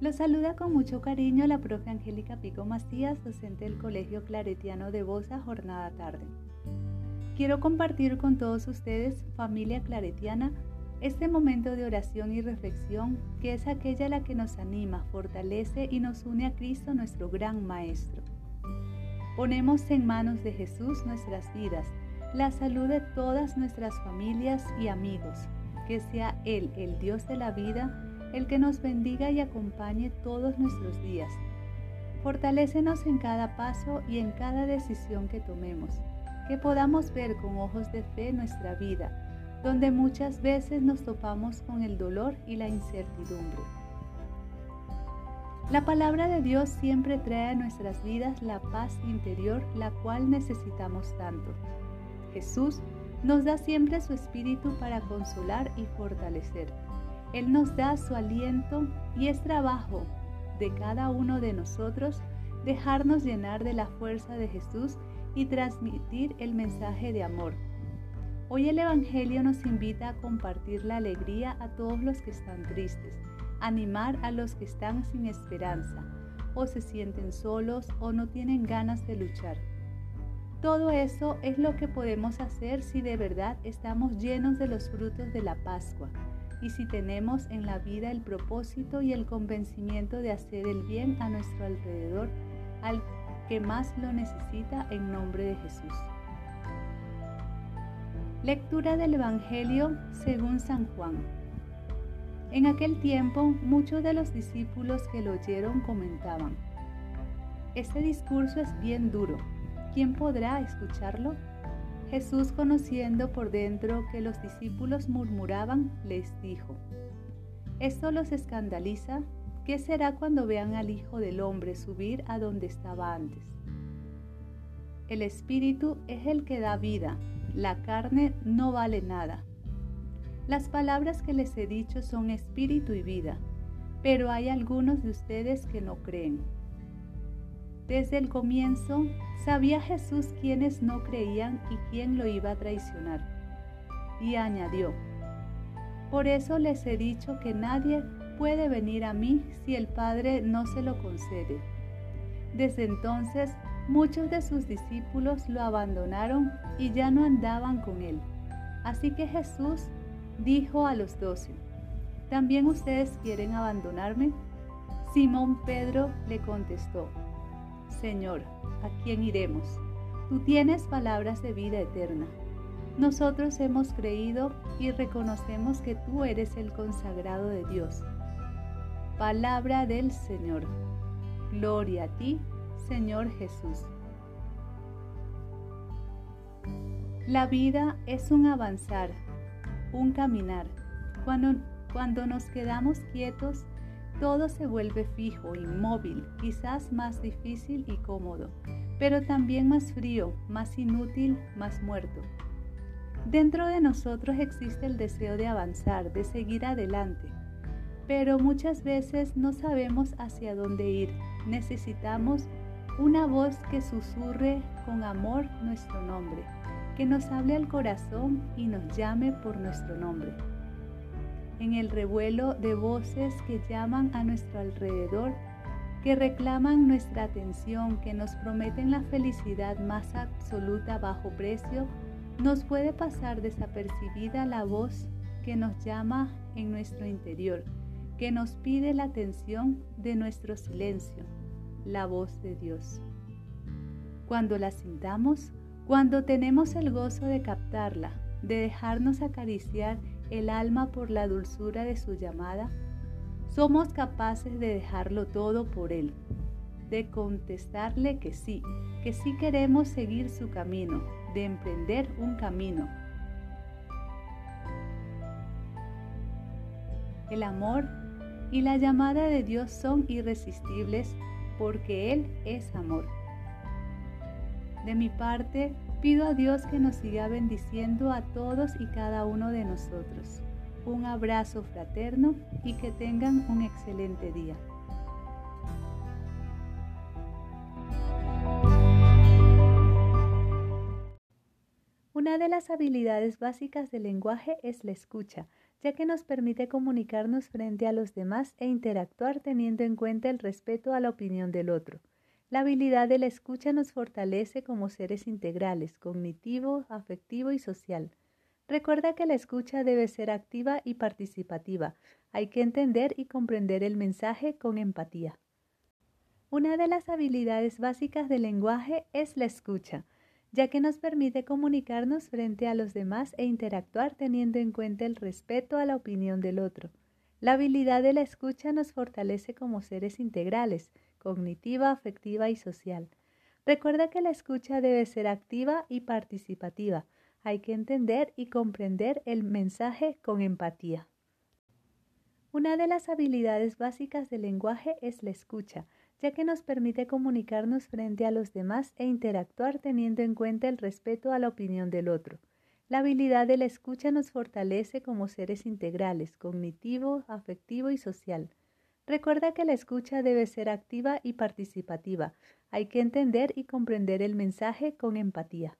Los saluda con mucho cariño la profe Angélica Pico Macías, docente del Colegio Claretiano de Bosa, jornada tarde. Quiero compartir con todos ustedes, familia claretiana, este momento de oración y reflexión que es aquella la que nos anima, fortalece y nos une a Cristo nuestro gran Maestro. Ponemos en manos de Jesús nuestras vidas, la salud de todas nuestras familias y amigos, que sea Él, el Dios de la vida, el que nos bendiga y acompañe todos nuestros días. Fortalécenos en cada paso y en cada decisión que tomemos, que podamos ver con ojos de fe nuestra vida, donde muchas veces nos topamos con el dolor y la incertidumbre. La palabra de Dios siempre trae a nuestras vidas la paz interior, la cual necesitamos tanto. Jesús nos da siempre su espíritu para consolar y fortalecer. Él nos da su aliento y es trabajo de cada uno de nosotros dejarnos llenar de la fuerza de Jesús y transmitir el mensaje de amor. Hoy el Evangelio nos invita a compartir la alegría a todos los que están tristes, animar a los que están sin esperanza, o se sienten solos o no tienen ganas de luchar. Todo eso es lo que podemos hacer si de verdad estamos llenos de los frutos de la Pascua, y si tenemos en la vida el propósito y el convencimiento de hacer el bien a nuestro alrededor al que más lo necesita en nombre de Jesús. Lectura del Evangelio según San Juan. En aquel tiempo muchos de los discípulos que lo oyeron comentaban, Este discurso es bien duro, ¿quién podrá escucharlo? Jesús, conociendo por dentro que los discípulos murmuraban, les dijo, ¿esto los escandaliza? ¿Qué será cuando vean al Hijo del Hombre subir a donde estaba antes? El Espíritu es el que da vida, la carne no vale nada. Las palabras que les he dicho son espíritu y vida, pero hay algunos de ustedes que no creen. Desde el comienzo sabía Jesús quiénes no creían y quién lo iba a traicionar. Y añadió, por eso les he dicho que nadie puede venir a mí si el Padre no se lo concede. Desde entonces muchos de sus discípulos lo abandonaron y ya no andaban con él. Así que Jesús dijo a los doce, ¿también ustedes quieren abandonarme? Simón Pedro le contestó, Señor, ¿a quién iremos? Tú tienes palabras de vida eterna. Nosotros hemos creído y reconocemos que tú eres el consagrado de Dios. Palabra del Señor. Gloria a ti, Señor Jesús. La vida es un avanzar, un caminar. Cuando, cuando nos quedamos quietos, todo se vuelve fijo, inmóvil, quizás más difícil y cómodo, pero también más frío, más inútil, más muerto. Dentro de nosotros existe el deseo de avanzar, de seguir adelante, pero muchas veces no sabemos hacia dónde ir. Necesitamos una voz que susurre con amor nuestro nombre, que nos hable al corazón y nos llame por nuestro nombre en el revuelo de voces que llaman a nuestro alrededor, que reclaman nuestra atención, que nos prometen la felicidad más absoluta bajo precio, nos puede pasar desapercibida la voz que nos llama en nuestro interior, que nos pide la atención de nuestro silencio, la voz de Dios. Cuando la sintamos, cuando tenemos el gozo de captarla, de dejarnos acariciar el alma por la dulzura de su llamada, somos capaces de dejarlo todo por Él, de contestarle que sí, que sí queremos seguir su camino, de emprender un camino. El amor y la llamada de Dios son irresistibles porque Él es amor. De mi parte, Pido a Dios que nos siga bendiciendo a todos y cada uno de nosotros. Un abrazo fraterno y que tengan un excelente día. Una de las habilidades básicas del lenguaje es la escucha. ya que nos permite comunicarnos frente a los demás e interactuar teniendo en cuenta el respeto a la opinión del otro. La habilidad de la escucha nos fortalece como seres integrales, cognitivo, afectivo y social. Recuerda que la escucha debe ser activa y participativa. Hay que entender y comprender el mensaje con empatía. Una de las habilidades básicas del lenguaje es la escucha ya que nos permite comunicarnos frente a los demás e interactuar teniendo en cuenta el respeto a la opinión del otro. La habilidad de la escucha nos fortalece como seres integrales, cognitiva, afectiva y social. Recuerda que la escucha debe ser activa y participativa. Hay que entender y comprender el mensaje con empatía. Una de las habilidades básicas del lenguaje es la escucha, ya que nos permite comunicarnos frente a los demás e interactuar teniendo en cuenta el respeto a la opinión del otro. La habilidad de la escucha nos fortalece como seres integrales, cognitivo, afectivo y social. Recuerda que la escucha debe ser activa y participativa. Hay que entender y comprender el mensaje con empatía.